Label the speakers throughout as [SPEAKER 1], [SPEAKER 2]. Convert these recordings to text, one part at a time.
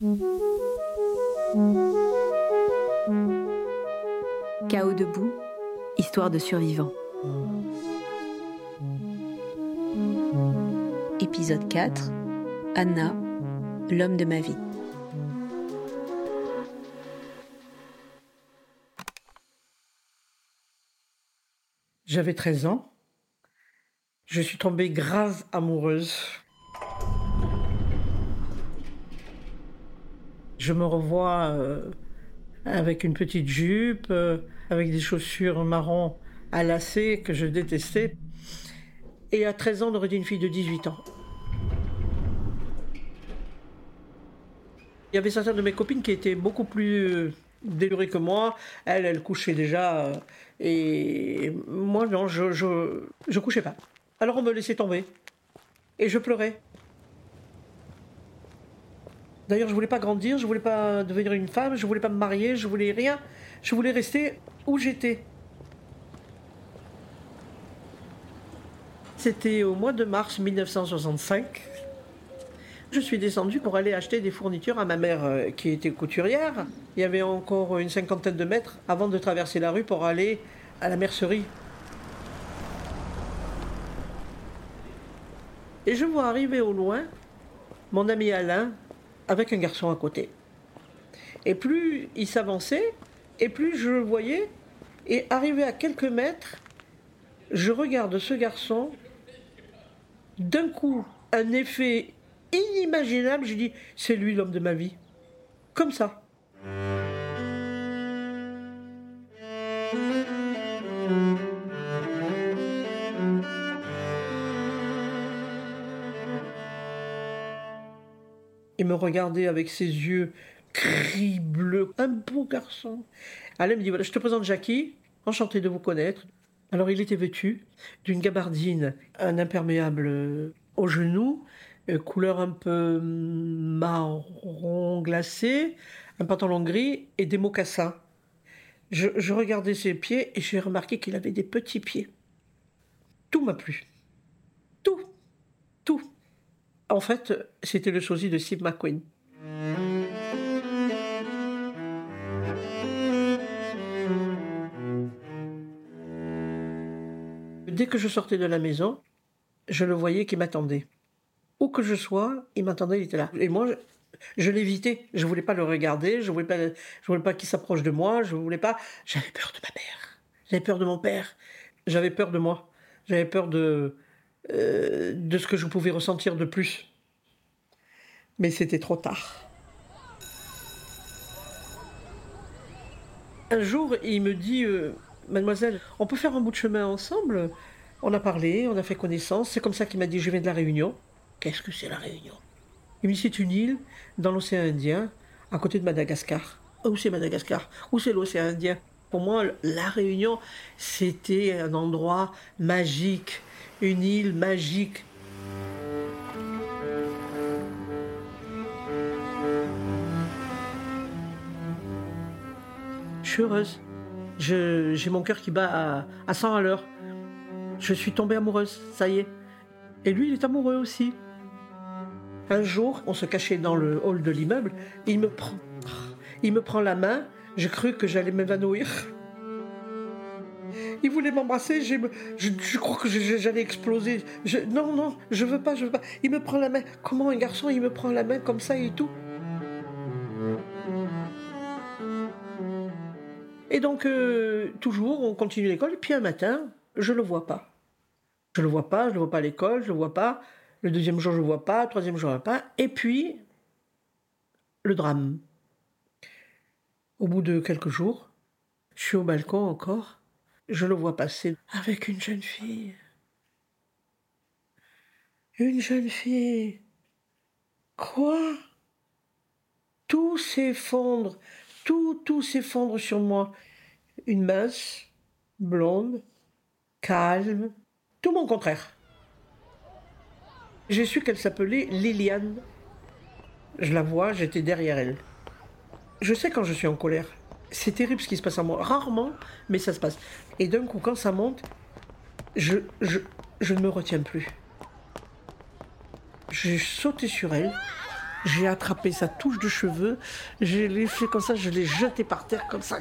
[SPEAKER 1] Chaos debout, histoire de survivants. Épisode 4 Anna, l'homme de ma vie.
[SPEAKER 2] J'avais 13 ans. Je suis tombée grave amoureuse. Je me revois euh, avec une petite jupe, euh, avec des chaussures marron à lacets que je détestais. Et à 13 ans, on aurait dit une fille de 18 ans. Il y avait certaines de mes copines qui étaient beaucoup plus euh, délurées que moi. Elle, elle couchait déjà. et moi, non, je, je, je couchais pas. Alors on me laissait tomber. Et je pleurais. D'ailleurs, je voulais pas grandir, je voulais pas devenir une femme, je voulais pas me marier, je voulais rien. Je voulais rester où j'étais. C'était au mois de mars 1965. Je suis descendue pour aller acheter des fournitures à ma mère euh, qui était couturière. Il y avait encore une cinquantaine de mètres avant de traverser la rue pour aller à la mercerie. Et je vois arriver au loin mon ami Alain avec un garçon à côté. Et plus il s'avançait, et plus je le voyais, et arrivé à quelques mètres, je regarde ce garçon, d'un coup, un effet inimaginable, je dis, c'est lui l'homme de ma vie. Comme ça. Me regardait avec ses yeux gris bleus, un beau garçon. Alain me dit voilà, je te présente Jackie, enchanté de vous connaître. Alors il était vêtu d'une gabardine, un imperméable au genou, euh, couleur un peu marron glacé, un pantalon gris et des mocassins. Je, je regardais ses pieds et j'ai remarqué qu'il avait des petits pieds. Tout m'a plu. En fait, c'était le sosie de Steve McQueen. Dès que je sortais de la maison, je le voyais qui m'attendait. Où que je sois, il m'attendait, il était là. Et moi, je, je l'évitais. Je voulais pas le regarder, je voulais pas, je voulais pas qu'il s'approche de moi, je voulais pas. J'avais peur de ma mère. J'avais peur de mon père. J'avais peur de moi. J'avais peur de, euh, de ce que je pouvais ressentir de plus. Mais c'était trop tard. Un jour, il me dit, euh, mademoiselle, on peut faire un bout de chemin ensemble? On a parlé, on a fait connaissance. C'est comme ça qu'il m'a dit, je viens de la Réunion. Qu'est-ce que c'est la Réunion? Il me dit, c'est une île dans l'océan Indien, à côté de Madagascar. Où c'est Madagascar Où c'est l'océan Indien? Pour moi, la Réunion, c'était un endroit magique, une île magique. Je suis heureuse. J'ai mon cœur qui bat à, à 100 à l'heure. Je suis tombée amoureuse, ça y est. Et lui, il est amoureux aussi. Un jour, on se cachait dans le hall de l'immeuble. Il me prend, il me prend la main. J'ai cru que j'allais m'évanouir. Il voulait m'embrasser. Je, crois que j'allais exploser. Non, non, je veux pas, je veux pas. Il me prend la main. Comment un garçon, il me prend la main comme ça et tout? Et donc, euh, toujours, on continue l'école. Et puis un matin, je le vois pas. Je le vois pas, je le vois pas à l'école, je le vois pas. Le deuxième jour, je le vois pas. Le troisième jour, je le vois pas. Et puis, le drame. Au bout de quelques jours, je suis au balcon encore. Je le vois passer avec une jeune fille. Une jeune fille. Quoi? Tout s'effondre. Tout, tout s'effondre sur moi. Une mince, blonde, calme, tout mon contraire. J'ai su qu'elle s'appelait Liliane. Je la vois, j'étais derrière elle. Je sais quand je suis en colère. C'est terrible ce qui se passe en moi. Rarement, mais ça se passe. Et d'un coup, quand ça monte, je, ne me retiens plus. J'ai sauté sur elle J'ai attrapé sa touche de cheveux, je l'ai fait comme ça, je l'ai jeté par terre comme ça.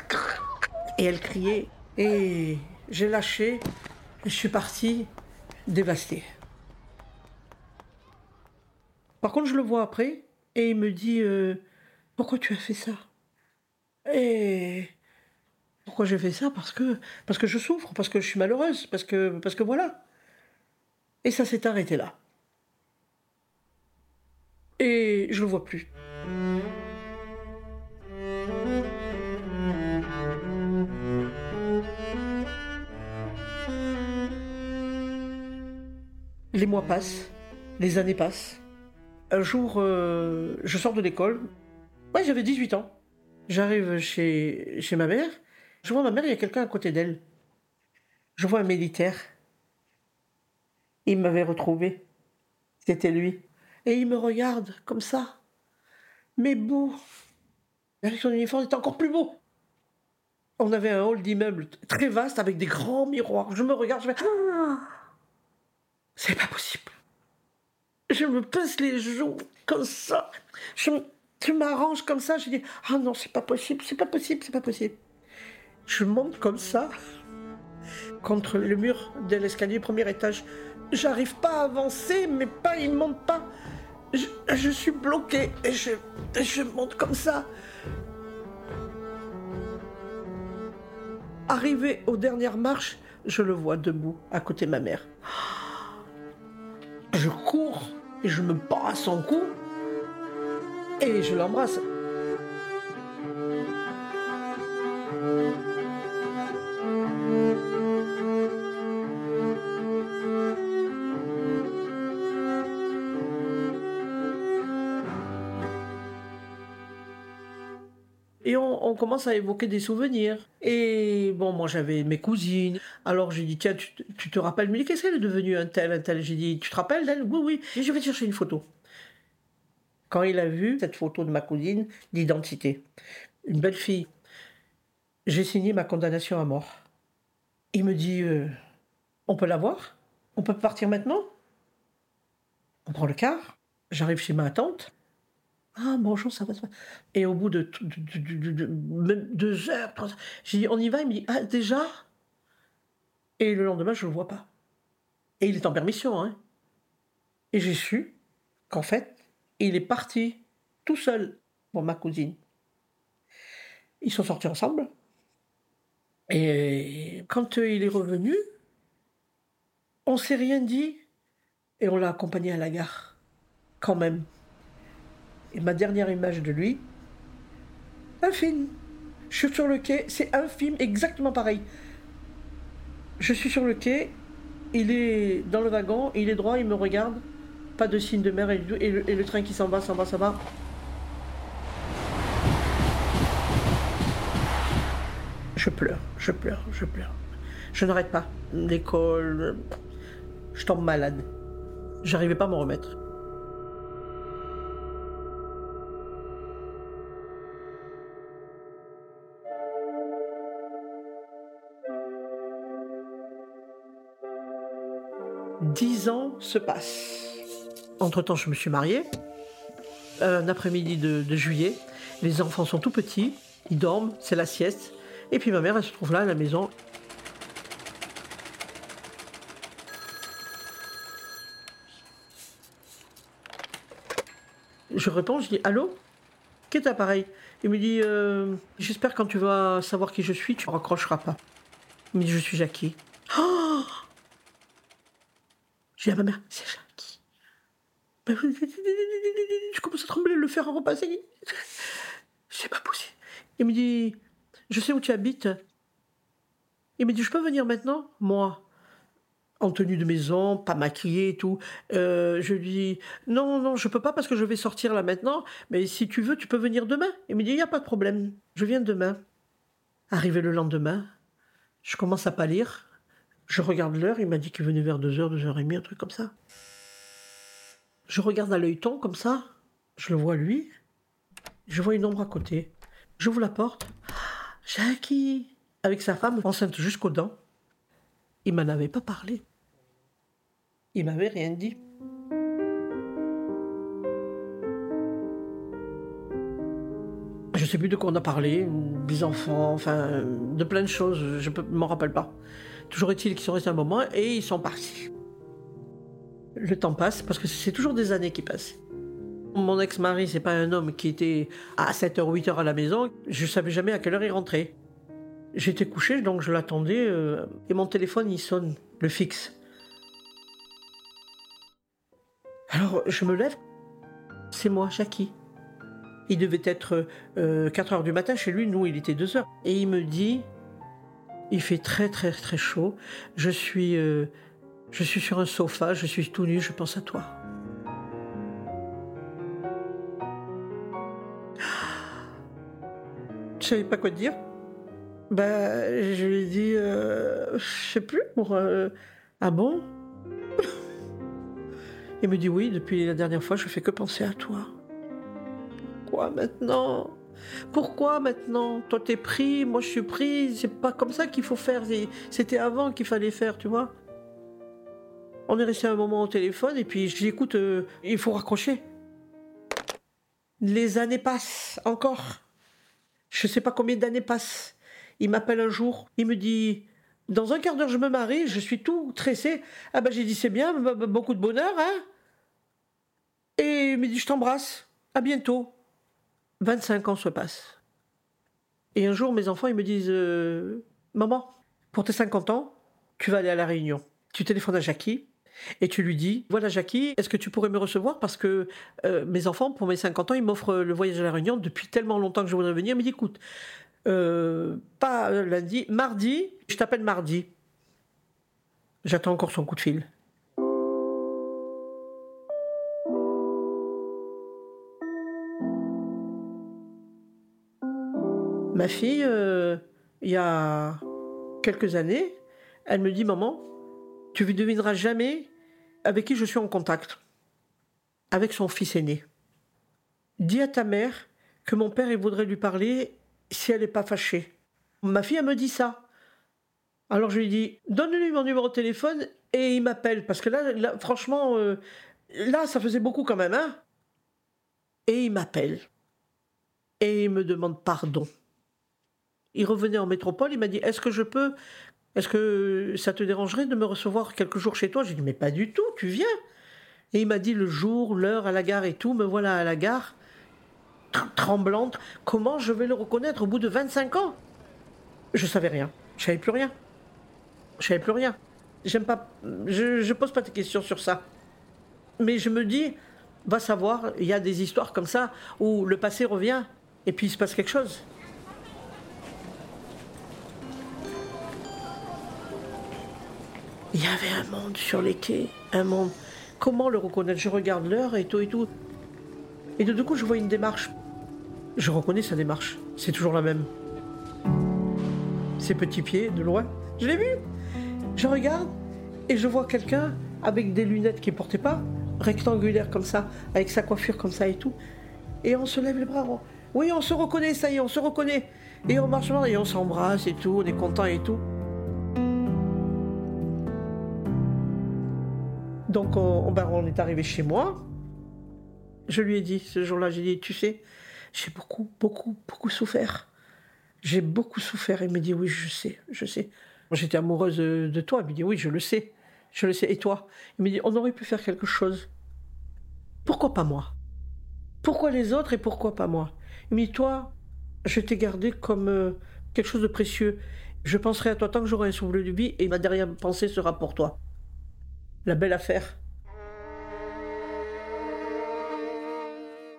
[SPEAKER 2] Et elle criait. Et j'ai lâché. Je suis parti dévasté. Par contre, je le vois après et il me dit euh, Pourquoi tu as fait ça? Et pourquoi j'ai fait ça? Parce que parce que je souffre, parce que je suis malheureuse, parce que parce que voilà. Et ça s'est arrêté là. Et je le vois plus. Les mois passent, les années passent. Un jour, euh, je sors de l'école. Ouais, j'avais 18 ans. J'arrive chez, chez ma mère. Je vois ma mère, il y a quelqu'un à côté d'elle. Je vois un militaire. Il m'avait retrouvé. C'était lui. Et il me regarde comme ça. Mais beau. Avec son uniforme, il était encore plus beau. On avait un hall d'immeuble très vaste avec des grands miroirs. Je me regarde, je fais ah, C'est pas possible. Je me pince les joues comme ça. Je, m'arrange comme ça. Je dis Ah non, c'est pas possible, c'est pas possible, c'est pas possible. Je monte comme ça contre le mur de l'escalier, premier étage. J'arrive pas à avancer, mais pas, il monte pas. Je, suis bloqué et je, je monte comme ça. Arrivé aux dernières marches, je le vois debout à côté de ma mère. Je cours et je me bats à son cou et je l'embrasse. Et on, commence à évoquer des souvenirs. Et bon, moi j'avais mes cousines. Alors j'ai dit, tiens, tu, te rappelles, mais qu'est-ce qu'elle est devenue un tel, un tel? J'ai dit, tu te rappelles d'elle? Oui, oui. Et je vais chercher une photo. Quand il a vu cette photo de ma cousine, d'identité, une belle fille, j'ai signé ma condamnation à mort. Il me dit, euh, on peut la voir? On peut partir maintenant? On prend le car. J'arrive chez ma tante. Ah, bonjour, ça va, ça. Et au bout de, deux heures, trois heures, j'ai dit, on y va? Il me dit, ah, déjà? Et le lendemain, je ne le vois pas. Et il est en permission, hein. Et j'ai su qu'en fait, il est parti tout seul pour ma cousine. Ils sont sortis ensemble. Et quand il est revenu, on s'est rien dit et on l'a accompagné à la gare, quand même. Et ma dernière image de lui, un film. Je suis sur le quai, c'est un film exactement pareil. Je suis sur le quai, il est dans le wagon, il est droit, il me regarde, pas de signe de mer et, le, train qui s'en va, s'en va, s'en va. Je pleure, je pleure, je pleure. Je n'arrête pas. L'école, je tombe malade. J'arrivais pas à m'en remettre. Dix ans se passent. Entre-temps, je me suis mariée. Un après-midi de, juillet. Les enfants sont tout petits. Ils dorment, c'est la sieste. Et puis ma mère, elle se trouve là à la maison. Je réponds, je dis Allô? Qu'est ce appareil Il me dit euh, J'espère quand tu vas savoir qui je suis, tu ne raccrocheras pas. Il me dit Je suis Jackie. Oh dis à ma mère C'est. Je commence à trembler, le faire repasser. C'est pas possible. Il me dit Je sais où tu habites. Il me dit Je peux venir maintenant? Moi, en tenue de maison, pas maquillée et tout. Euh, je lui dis Non, non, je peux pas parce que je vais sortir là maintenant. Mais si tu veux, tu peux venir demain. Il me dit Il n'y a pas de problème. Je viens demain. Arrivé le lendemain, je commence à pâlir. Je regarde l'heure. Il m'a dit qu'il venait vers 2h, 2h30, un truc comme ça. Je regarde à l'œilleton comme ça, je le vois lui, je vois une ombre à côté. J'ouvre la porte. Jackie Avec sa femme enceinte jusqu'aux dents. Il m'en avait pas parlé. Il m'avait rien dit. Je sais plus de quoi on a parlé, des enfants, enfin, de plein de choses, je ne m'en rappelle pas. Toujours est-il qu'ils sont restés un moment et ils sont partis. Le temps passe parce que c'est toujours des années qui passent. Mon ex-mari, c'est pas un homme qui était à 7h, 8h à la maison. Je savais jamais à quelle heure il rentrait. J'étais couché, donc je l'attendais, euh, et mon téléphone, il sonne, le fixe. Alors, je me lève. C'est moi, Jackie. Il devait être 4 euh, heures du matin chez lui, nous, il était 2 heures. Et il me dit, il fait très, très, très chaud. Je suis, euh, je suis sur un sofa, je suis tout nu, je pense à toi. Je savais pas quoi dire? Bah, je lui ai dit, euh, je sais plus, pour. Euh, ah bon? Il me dit oui, depuis la dernière fois, je fais que penser à toi. Pourquoi maintenant? Pourquoi maintenant? Toi t'es pris, moi je suis pris, c'est pas comme ça qu'il faut faire, c'était avant qu'il fallait faire, tu vois. On est resté un moment au téléphone et puis je dis écoute, euh, il faut raccrocher. Les années passent encore. Je sais pas combien d'années passent. Il m'appelle un jour, il me dit Dans un quart d'heure, je me marie, je suis tout tressé. Ah ben j'ai dit C'est bien, beaucoup de bonheur, hein Et il me dit Je t'embrasse, à bientôt. 25 ans se passent. Et un jour, mes enfants, ils me disent euh, Maman, pour tes 50 ans, tu vas aller à la réunion. Tu téléphones à Jackie et tu lui dis Voilà, Jackie, est-ce que tu pourrais me recevoir? Parce que euh, mes enfants, pour mes 50 ans, ils m'offrent le voyage à la Réunion depuis tellement longtemps que je voudrais venir. Dit Écoute, euh, pas lundi, mardi, je t'appelle mardi. J'attends encore son coup de fil. Ma fille, euh, il y a quelques années, elle me dit Maman, tu ne devineras jamais avec qui je suis en contact. Avec son fils aîné. Dis à ta mère que mon père il voudrait lui parler si elle n'est pas fâchée. Ma fille, elle me dit ça. Alors je lui dis, donne-lui mon numéro de téléphone et il m'appelle. Parce que là, franchement, euh, là, ça faisait beaucoup quand même, hein. Et il m'appelle. Et il me demande pardon. Il revenait en métropole, il m'a dit, est-ce que je peux, est-ce que ça te dérangerait de me recevoir quelques jours chez toi? J'ai dit, mais pas du tout, tu viens. Et il m'a dit le jour, l'heure à la gare et tout, me voilà à la gare tremblante. Comment je vais le reconnaître au bout de 25 ans? Je savais rien. Je savais plus rien. Je savais plus rien. J'aime pas. Je, je pose pas de questions sur ça. Mais je me dis, va savoir, il y a des histoires comme ça où le passé revient et puis il se passe quelque chose. Il y avait un monde sur les quais, un monde. Comment le reconnaître? Je regarde l'heure et tout et tout. Et de coup, je vois une démarche. Je reconnais sa démarche. C'est toujours la même. Ses petits pieds, de loin. Je l'ai vu. Je regarde et je vois quelqu'un avec des lunettes qu'il portait pas, rectangulaires comme ça, avec sa coiffure comme ça et tout. Et on se lève les bras. Oui, on se reconnaît, ça y est, on se reconnaît. Et on marche et on s'embrasse et tout, on est content et tout. Donc on, ben, on est arrivé chez moi. Je lui ai dit ce jour-là, j'ai dit, tu sais, j'ai beaucoup, beaucoup, beaucoup souffert. J'ai beaucoup souffert. Il me dit, oui, je sais, je sais. J'étais amoureuse de toi. Il me dit, oui, je le sais, je le sais. Et toi? Il me dit, on aurait pu faire quelque chose. Pourquoi pas moi? Pourquoi les autres et pourquoi pas moi? Il me dit, toi, je t'ai gardé comme euh, quelque chose de précieux. Je penserai à toi tant que j'aurai un souffle de vie et ma dernière pensée sera pour toi. La belle affaire.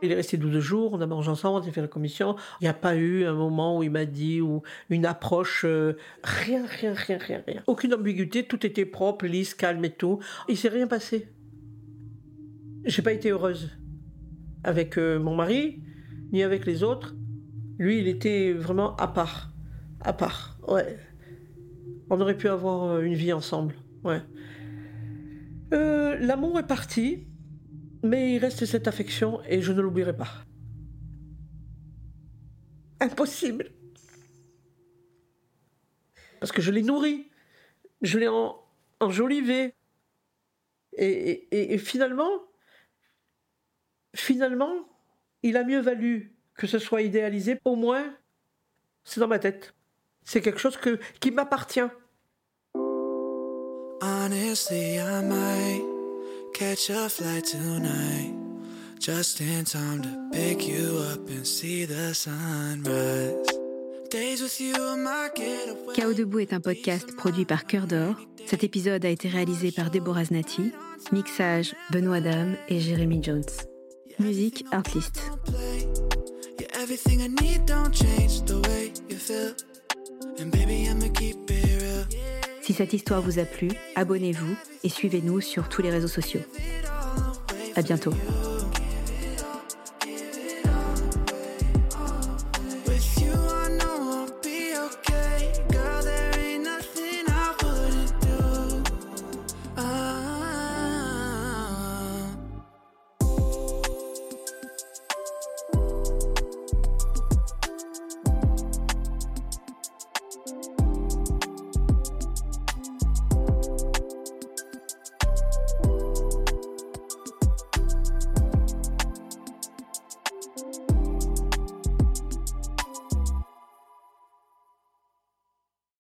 [SPEAKER 2] Il est resté 12 jours, on a mangé ensemble, on a fait la commission. Il n'y a pas eu un moment où il m'a dit, ou une approche, euh, rien, rien, rien, rien, rien. Aucune ambiguïté, tout était propre, lisse, calme et tout. Il s'est rien passé. J'ai pas été heureuse avec euh, mon mari, ni avec les autres. Lui, il était vraiment à part. À part, ouais. On aurait pu avoir euh, une vie ensemble, ouais. L'amour est parti. Mais il reste cette affection et je ne l'oublierai pas. Impossible. Parce que je l'ai nourri, je l'ai enjolivé. Et, et, finalement, finalement, il a mieux valu
[SPEAKER 3] que ce soit idéalisé, au moins, c'est dans ma tête. C'est quelque chose que, qui m'appartient. Honestly, I might catch a flight tonight. Just in time to pick you up and see the sunrise. Chaos debout est un podcast produit par Cœur d'Or. Cet épisode a été réalisé par Deborah Znati. Mixage Benoît Dame et Jérémy Jones. Musique Artlist. Si cette histoire vous a plu, abonnez-vous et suivez-nous sur tous les réseaux sociaux. À bientôt.